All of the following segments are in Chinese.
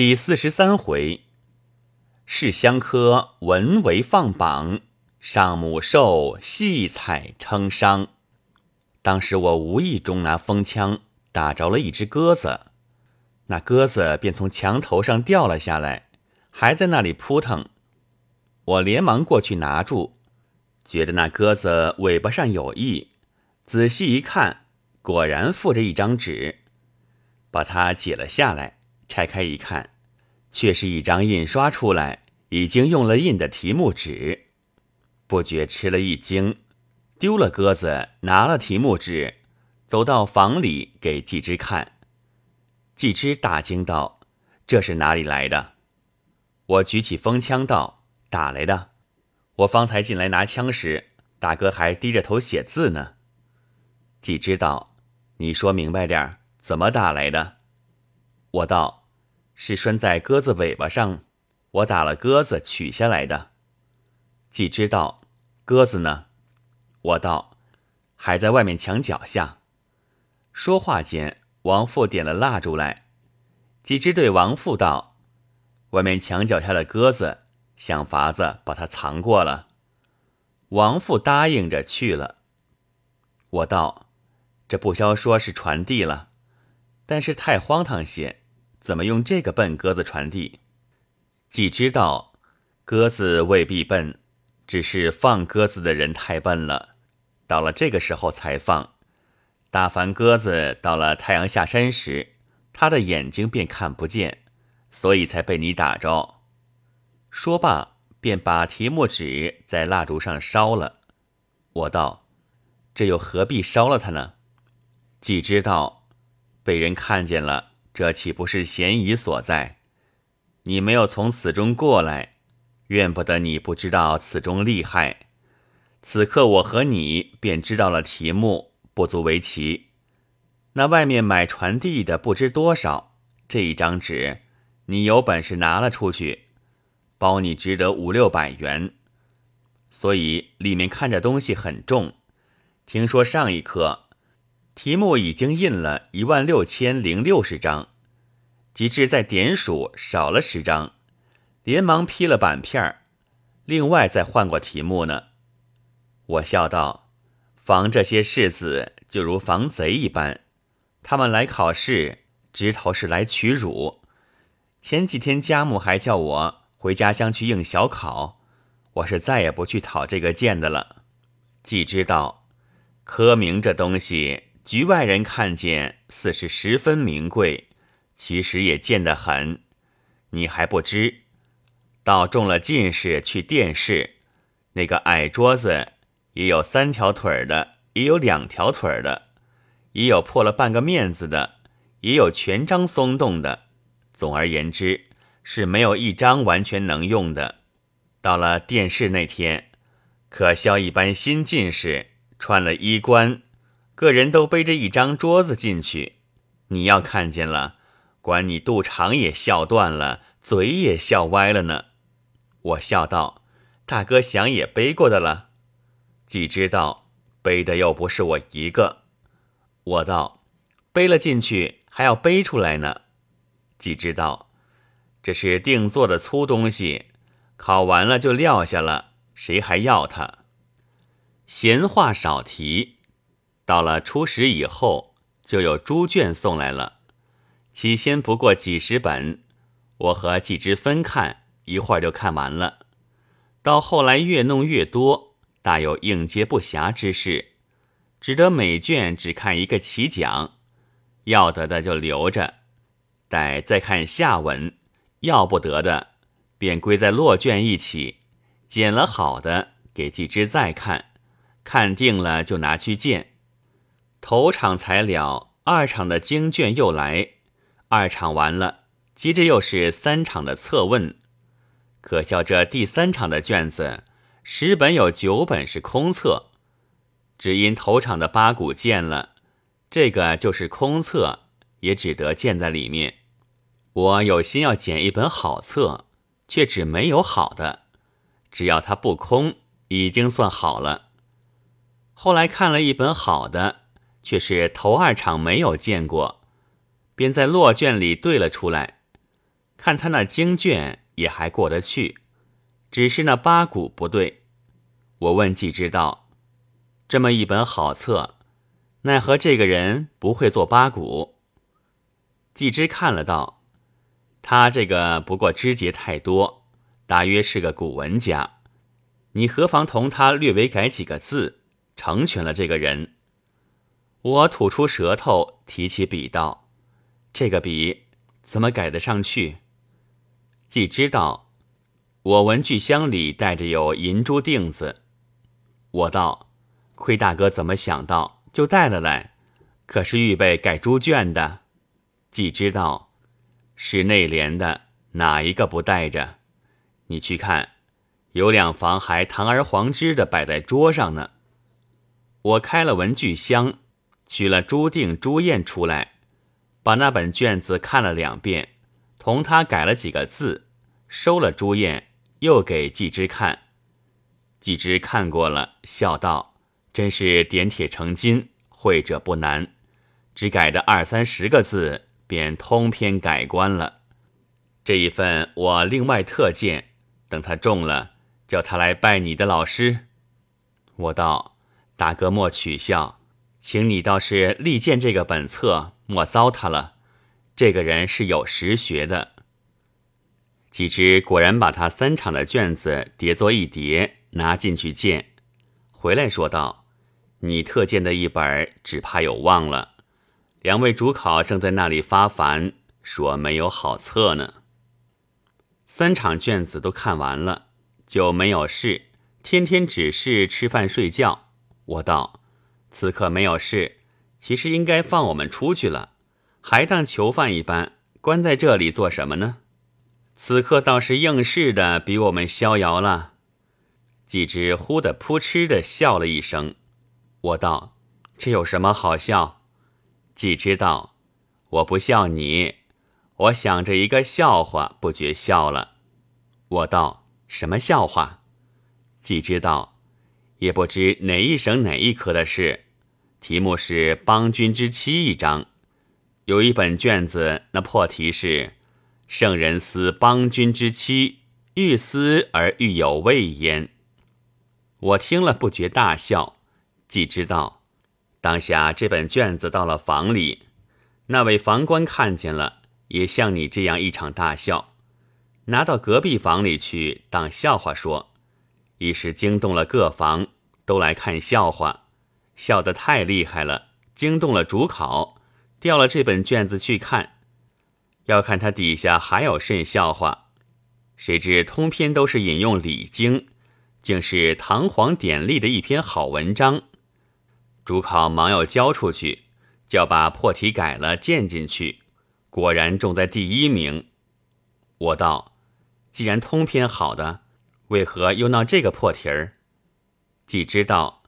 第四十三回，世香科文为放榜，上母寿戏彩称伤。当时我无意中拿风枪打着了一只鸽子，那鸽子便从墙头上掉了下来，还在那里扑腾。我连忙过去拿住，觉得那鸽子尾巴上有翼，仔细一看，果然附着一张纸，把它解了下来。拆开一看，却是一张印刷出来、已经用了印的题目纸，不觉吃了一惊，丢了鸽子，拿了题目纸，走到房里给季之看。季之大惊道：“这是哪里来的？”我举起风枪道：“打来的。我方才进来拿枪时，大哥还低着头写字呢。”季之道：“你说明白点怎么打来的？”我道。是拴在鸽子尾巴上，我打了鸽子取下来的。既知道鸽子呢，我道还在外面墙脚下。说话间，王父点了蜡烛来。季之对王父道：“外面墙脚下的鸽子，想法子把它藏过了。”王父答应着去了。我道：“这不消说是传递了，但是太荒唐些。”怎么用这个笨鸽子传递？既知道鸽子未必笨，只是放鸽子的人太笨了。到了这个时候才放，大凡鸽子到了太阳下山时，它的眼睛便看不见，所以才被你打着。说罢，便把题墨纸在蜡烛上烧了。我道：“这又何必烧了它呢？”既知道被人看见了。这岂不是嫌疑所在？你没有从此中过来，怨不得你不知道此中厉害。此刻我和你便知道了题目，不足为奇。那外面买传递的不知多少，这一张纸，你有本事拿了出去，包你值得五六百元。所以里面看着东西很重。听说上一刻。题目已经印了一万六千零六十张，及至在点数少了十张，连忙批了板片儿，另外再换过题目呢。我笑道：“防这些世子就如防贼一般，他们来考试，直头是来取辱。前几天家母还叫我回家乡去应小考，我是再也不去讨这个剑的了。既知道科名这东西。”局外人看见似是十分名贵，其实也贱得很。你还不知，到中了进士去殿试，那个矮桌子也有三条腿的，也有两条腿的，也有破了半个面子的，也有全张松动的。总而言之，是没有一张完全能用的。到了殿试那天，可笑一般新进士穿了衣冠。个人都背着一张桌子进去，你要看见了，管你肚肠也笑断了，嘴也笑歪了呢。我笑道：“大哥想也背过的了。”既知道背的又不是我一个，我道：“背了进去还要背出来呢。”既知道这是定做的粗东西，考完了就撂下了，谁还要它？闲话少提。到了初十以后，就有猪卷送来了。起先不过几十本，我和季之分看，一会儿就看完了。到后来越弄越多，大有应接不暇之势，只得每卷只看一个起讲，要得的就留着，待再看下文；要不得的，便归在落卷一起，捡了好的给季之再看，看定了就拿去见。头场才了，二场的经卷又来，二场完了，接着又是三场的测问。可笑这第三场的卷子，十本有九本是空测，只因头场的八股见了，这个就是空测，也只得见在里面。我有心要捡一本好册，却只没有好的，只要它不空，已经算好了。后来看了一本好的。却是头二场没有见过，便在落卷里对了出来。看他那经卷也还过得去，只是那八股不对。我问季之道：“这么一本好册，奈何这个人不会做八股？”季之看了道：“他这个不过枝节太多，大约是个古文家。你何妨同他略微改几个字，成全了这个人？”我吐出舌头，提起笔道：“这个笔怎么改得上去？”既知道，我文具箱里带着有银珠锭子，我道：“亏大哥怎么想到，就带了来。可是预备盖猪圈的。”既知道，是内联的，哪一个不带着？你去看，有两房还堂而皇之的摆在桌上呢。我开了文具箱，取了朱定、朱砚出来，把那本卷子看了两遍。同他改了几个字，收了朱砚，又给季之看。季之看过了，笑道：“真是点铁成金，会者不难。只改的二三十个字，便通篇改观了。这一份我另外特荐，等他中了，叫他来拜你的老师。”我道：“大哥莫取笑，请你倒是力荐这个本册，莫糟蹋了。”这个人是有实学的。几只果然把他三场的卷子叠作一叠，拿进去见，回来说道：“你特荐的一本，只怕有忘了。两位主考正在那里发烦，说没有好册呢。”三场卷子都看完了，就没有事，天天只是吃饭睡觉。我道：“此刻没有事，其实应该放我们出去了。”还当囚犯一般关在这里做什么呢？此刻倒是应试的比我们逍遥了。季之忽的扑哧的笑了一声，我道：“这有什么好笑？”季之道：“我不笑你，我想着一个笑话，不觉笑了。”我道：“什么笑话？”季之道：“也不知哪一省哪一科的事，题目是《邦君之妻》一章。”有一本卷子，那破题是“圣人思邦君之妻，欲思而欲有未焉”。我听了不觉大笑，既知道当下这本卷子到了房里，那位房官看见了，也像你这样一场大笑，拿到隔壁房里去当笑话说，一时惊动了各房，都来看笑话，笑得太厉害了，惊动了主考。调了这本卷子去看，要看他底下还有甚笑话。谁知通篇都是引用《礼经》，竟是堂皇典例的一篇好文章。主考忙要交出去，就要把破题改了，建进去。果然中在第一名。我道：既然通篇好的，为何又闹这个破题儿？既知道，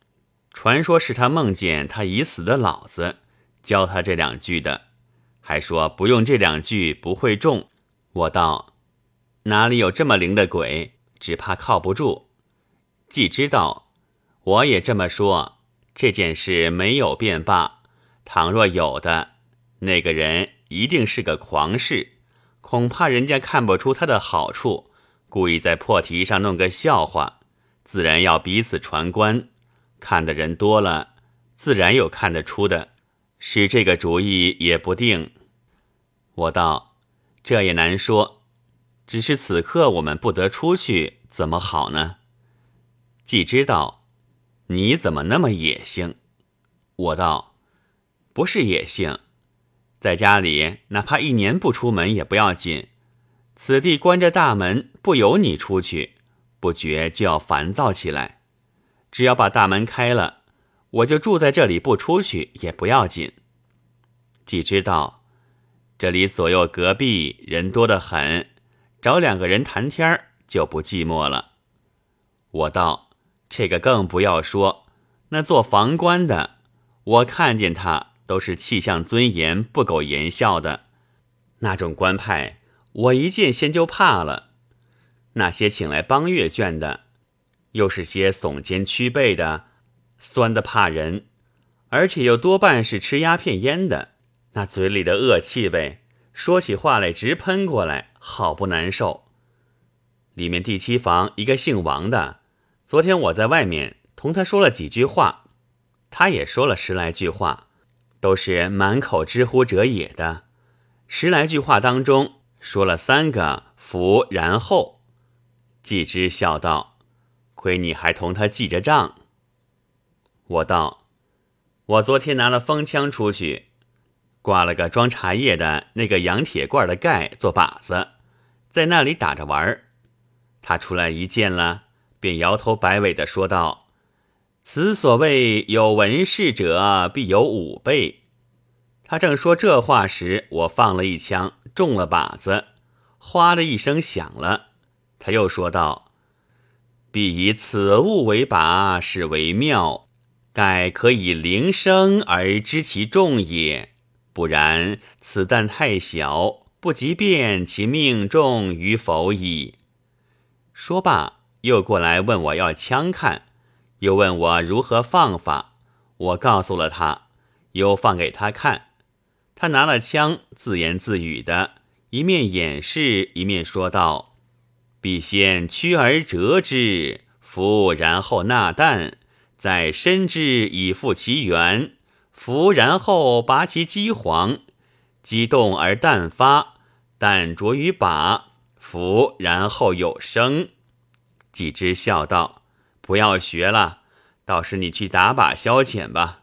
传说是他梦见他已死的老子。教他这两句的，还说不用这两句不会中。我道哪里有这么灵的鬼？只怕靠不住。既知道，我也这么说。这件事没有便罢。倘若有的，那个人一定是个狂士，恐怕人家看不出他的好处，故意在破题上弄个笑话，自然要彼此传观。看的人多了，自然有看得出的。是这个主意也不定，我道这也难说，只是此刻我们不得出去，怎么好呢？既知道你怎么那么野性，我道不是野性，在家里哪怕一年不出门也不要紧，此地关着大门，不由你出去，不觉就要烦躁起来。只要把大门开了。我就住在这里，不出去也不要紧。既知道这里左右隔壁人多得很，找两个人谈天儿就不寂寞了。我道这个更不要说，那做房官的，我看见他都是气象尊严、不苟言笑的那种官派，我一见先就怕了。那些请来帮阅卷的，又是些耸肩屈背的。酸的怕人，而且又多半是吃鸦片烟的，那嘴里的恶气味，说起话来直喷过来，好不难受。里面第七房一个姓王的，昨天我在外面同他说了几句话，他也说了十来句话，都是满口之乎者也的。十来句话当中说了三个“福”，然后季之笑道：“亏你还同他记着账。”我道：“我昨天拿了风枪出去。”挂了个装茶叶的那个洋铁罐的盖做靶子，在那里打着玩儿。他出来一见了，便摇头摆尾的说道：“此所谓有文事者，必有武备。”他正说这话时，我放了一枪，中了靶子，哗的一声响了。他又说道：“必以此物为靶，是为妙，盖可以铃声而知其重也。”不然，此弹太小，不及辨其命中与否矣。说罢，又过来问我要枪看，又问我如何放法。我告诉了他，又放给他看。他拿了枪，自言自语的，一面演示，一面说道：“必先屈而折之，伏然后纳弹，再伸之以复其原。”伏，然后拔其机簧，机动而弹发，弹着于靶。伏，然后有声。季之笑道：“不要学了，倒是你去打靶消遣吧。”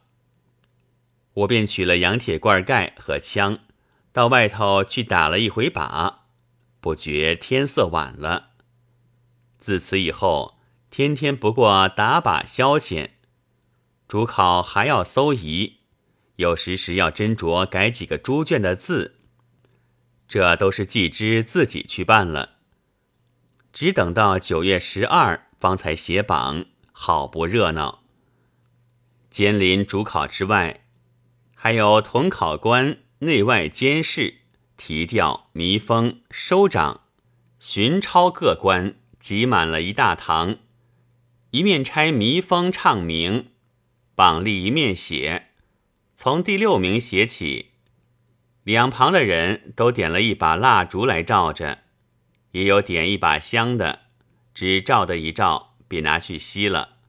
我便取了洋铁罐盖和枪，到外头去打了一回靶。不觉天色晚了。自此以后，天天不过打靶消遣，主考还要搜疑。有时时要斟酌改几个猪圈的字，这都是季之自己去办了。只等到九月十二方才写榜，好不热闹。监临主考之外，还有同考官、内外监事、提调、弥封、收掌、巡抄各官，挤满了一大堂。一面拆弥封唱名，榜立一面写。从第六名写起，两旁的人都点了一把蜡烛来照着，也有点一把香的，只照的一照，便拿去熄了，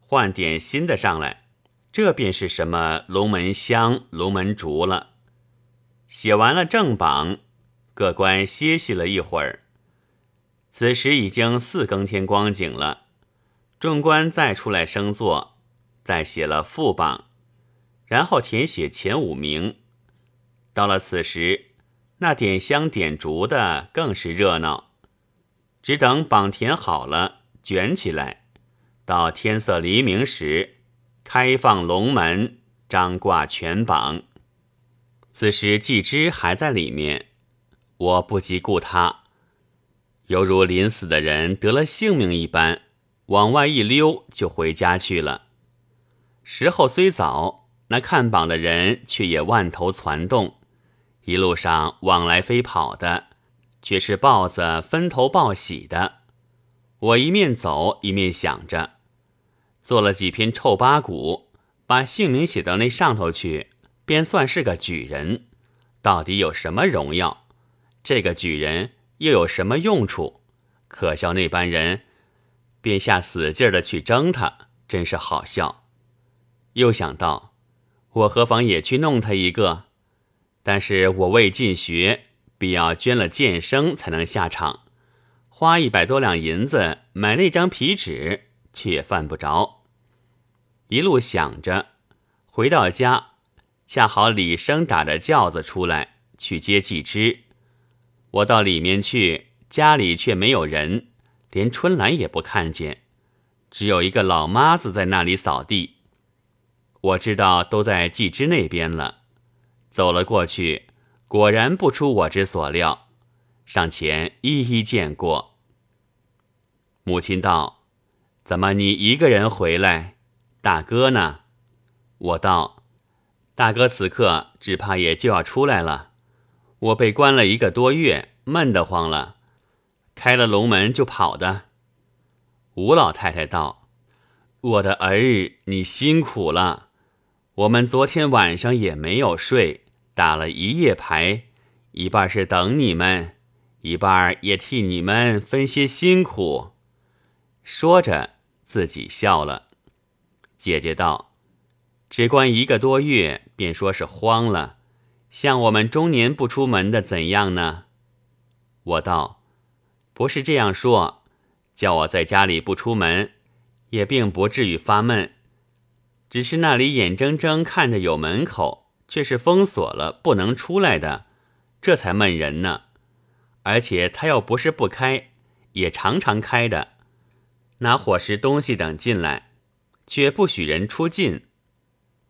换点新的上来。这便是什么龙门香、龙门竹了。写完了正榜，各官歇息了一会儿。此时已经四更天光景了，众官再出来升座，再写了副榜。然后填写前五名。到了此时，那点香点烛的更是热闹。只等榜填好了，卷起来，到天色黎明时，开放龙门，张挂全榜。此时季之还在里面，我不及顾他，犹如临死的人得了性命一般，往外一溜就回家去了。时候虽早。那看榜的人却也万头攒动，一路上往来飞跑的，却是豹子分头报喜的。我一面走一面想着，做了几篇臭八股，把姓名写到那上头去，便算是个举人。到底有什么荣耀？这个举人又有什么用处？可笑那班人，便下死劲儿的去争他，真是好笑。又想到。我何妨也去弄他一个？但是我未进学，必要捐了剑生才能下场。花一百多两银子买那张皮纸，却犯不着。一路想着，回到家，恰好李生打着轿子出来去接季之。我到里面去，家里却没有人，连春兰也不看见，只有一个老妈子在那里扫地。我知道都在季之那边了，走了过去，果然不出我之所料，上前一一见过。母亲道：“怎么你一个人回来？大哥呢？”我道：“大哥此刻只怕也就要出来了。我被关了一个多月，闷得慌了，开了龙门就跑的。”吴老太太道：“我的儿，你辛苦了。”我们昨天晚上也没有睡，打了一夜牌，一半是等你们，一半也替你们分些辛苦。”说着，自己笑了。姐姐道：“只关一个多月，便说是荒了，像我们中年不出门的怎样呢？”我道：“不是这样说，叫我在家里不出门，也并不至于发闷。只是那里眼睁睁看着有门口，却是封锁了，不能出来的，这才闷人呢。而且他又不是不开，也常常开的，拿伙食、东西等进来，却不许人出进。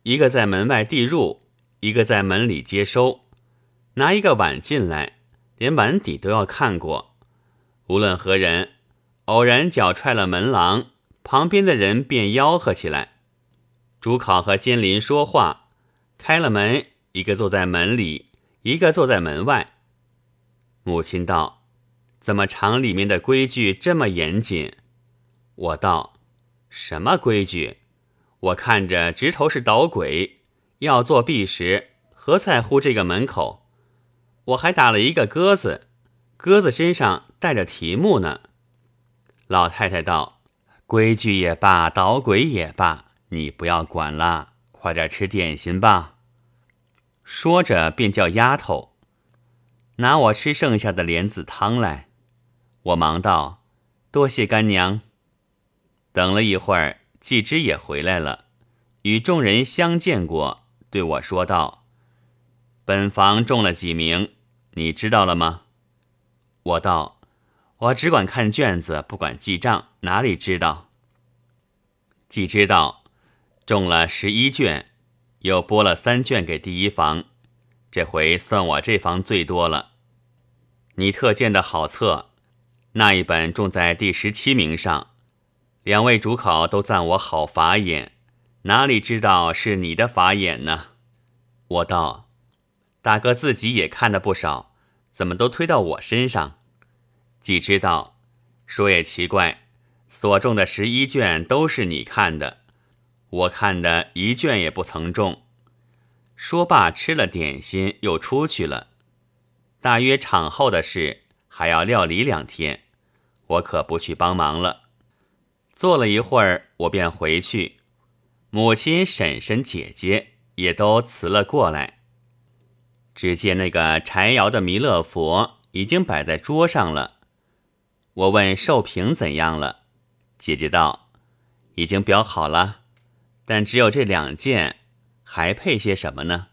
一个在门外递入，一个在门里接收，拿一个碗进来。”连碗底都要看过，无论何人，偶然脚踹了门廊，旁边的人便吆喝起来。主考和监林说话，开了门，一个坐在门里，一个坐在门外。母亲道：“怎么厂里面的规矩这么严谨？”我道：“什么规矩？我看着直头是捣鬼，要作弊时，何在乎这个门口？”我还打了一个鸽子，鸽子身上带着题目呢。老太太道：“规矩也罢，捣鬼也罢，你不要管了，快点吃点心吧。”说着便叫丫头拿我吃剩下的莲子汤来。我忙道：“多谢干娘。”等了一会儿，季之也回来了，与众人相见过，对我说道。本房中了几名，你知道了吗？我道：“我只管看卷子，不管记账，哪里知道？”既知道中了十一卷，又拨了三卷给第一房，这回算我这房最多了。你特荐的好册，那一本中在第十七名上，两位主考都赞我好法眼，哪里知道是你的法眼呢？我道。大哥自己也看的不少，怎么都推到我身上？既知道，说也奇怪，所中的十一卷都是你看的，我看的一卷也不曾中。说罢，吃了点心，又出去了。大约场后的事还要料理两天，我可不去帮忙了。坐了一会儿，我便回去。母亲、婶婶、姐姐也都辞了过来。只见那个柴窑的弥勒佛已经摆在桌上了。我问寿瓶怎样了，姐姐道：“已经裱好了，但只有这两件，还配些什么呢？”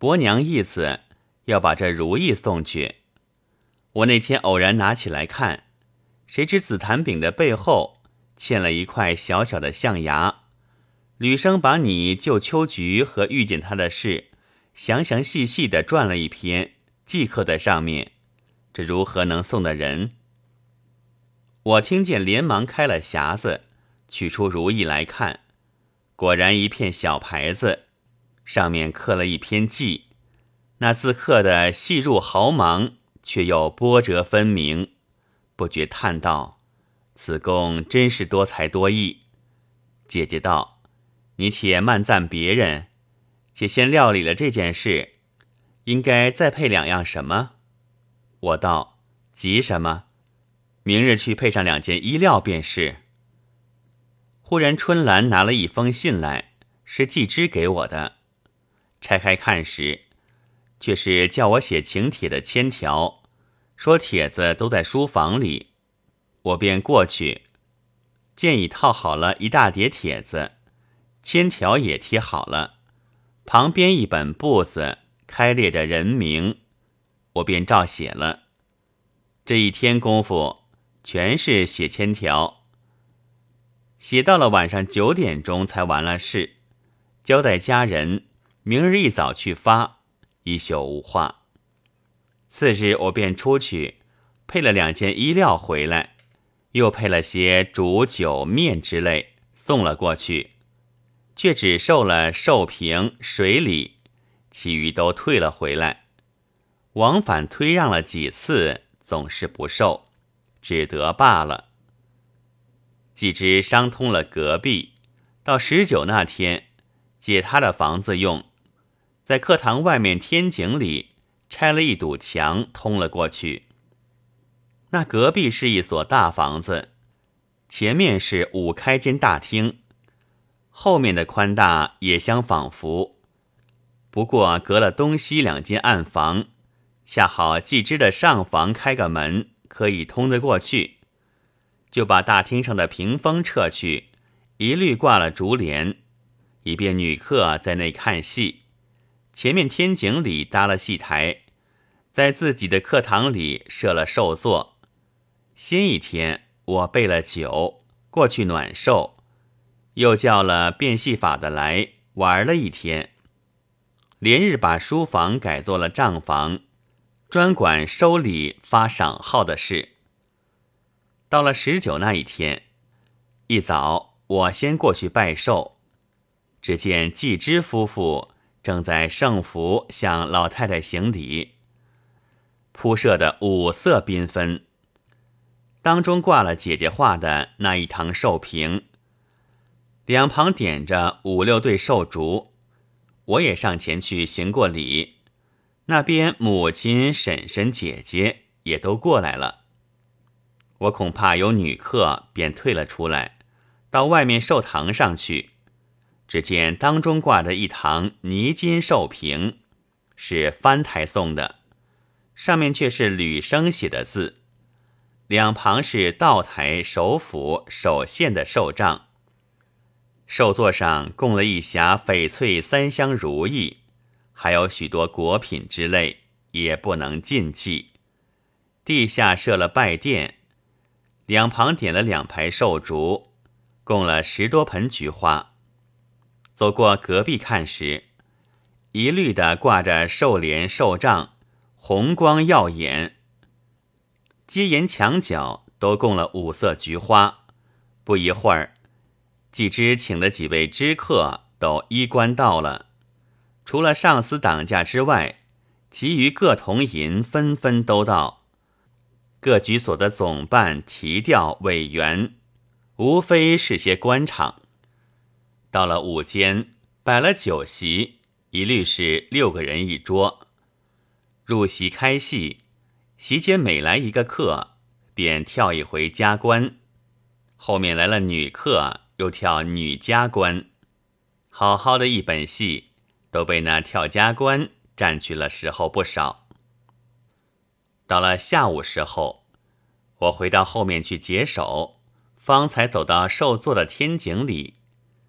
伯娘意思要把这如意送去。我那天偶然拿起来看，谁知紫檀饼的背后嵌了一块小小的象牙。吕生把你救秋菊和遇见他的事。详详细细的转了一篇，记刻在上面，这如何能送的人？我听见，连忙开了匣子，取出如意来看，果然一片小牌子，上面刻了一篇记，那字刻的细入毫芒，却又波折分明，不觉叹道：“此公真是多才多艺。”姐姐道：“你且慢赞别人。”且先料理了这件事，应该再配两样什么？我道：急什么？明日去配上两件衣料便是。忽然春兰拿了一封信来，是季之给我的。拆开看时，却是叫我写请帖的签条，说帖子都在书房里。我便过去，见已套好了一大叠帖子，签条也贴好了。旁边一本簿子开列着人名，我便照写了。这一天功夫全是写签条，写到了晚上九点钟才完了事，交代家人明日一早去发，一宿无话。次日我便出去配了两件衣料回来，又配了些煮酒面之类送了过去。却只受了寿瓶、水礼，其余都退了回来。往返推让了几次，总是不受，只得罢了。既知商通了隔壁，到十九那天，借他的房子用，在课堂外面天井里拆了一堵墙通了过去。那隔壁是一所大房子，前面是五开间大厅，后面的宽大也相仿佛，不过隔了东西两间暗房，恰好季之的上房开个门，可以通得过去，就把大厅上的屏风撤去，一律挂了竹帘，以便女客在内看戏。前面天井里搭了戏台，在自己的课堂里设了寿座。先一天，我备了酒过去暖寿，又叫了变戏法的来玩了一天。连日把书房改做了账房，专管收礼发赏号的事。到了十九那一天，一早我先过去拜寿，只见季之夫妇正在圣福向老太太行礼，铺设的五色缤纷。当中挂了姐姐画的那一堂寿屏，两旁点着五六对寿烛，我也上前去行过礼。那边母亲、婶婶、姐姐也都过来了。我恐怕有女客，便退了出来，到外面寿堂上去。只见当中挂着一堂泥金寿屏，是翻台送的，上面却是吕生写的字。两旁是道台、首府、首县的寿帐，寿座上供了一匣翡翠三香如意，还有许多果品之类，也不能禁忌。地下设了拜殿，两旁点了两排寿烛，供了十多盆菊花。走过隔壁看时，一律的挂着寿帘、寿帐，红光耀眼。阶檐墙角都供了五色菊花，不一会儿，季之请的几位知客都衣冠到了。除了上司挡驾之外，其余各同银纷纷都到。各局所的总办、提调、委员，无非是些官场。到了午间，摆了酒席，一律是六个人一桌。入席开戏。席间每来一个客，便跳一回加官；后面来了女客，又跳女加官。好好的一本戏，都被那跳加官占去了时候不少。到了下午时候，我回到后面去解手，方才走到受座的天井里，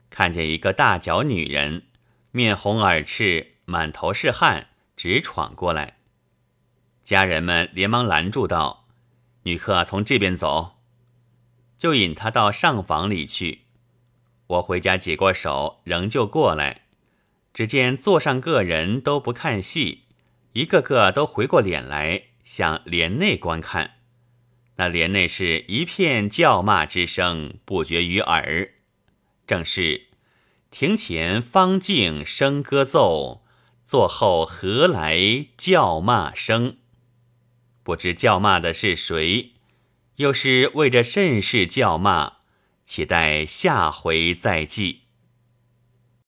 看见一个大脚女人，面红耳赤，满头是汗，直闯过来。家人们连忙拦住道：“女客从这边走。”就引她到上房里去。我回家解过手，仍旧过来，只见座上个人都不看戏，一个个都回过脸来向帘内观看。那帘内是一片叫骂之声，不绝于耳。正是庭前方静笙歌奏，座后何来叫骂声？不知叫骂的是谁，又是为着甚事叫骂？期待下回再记。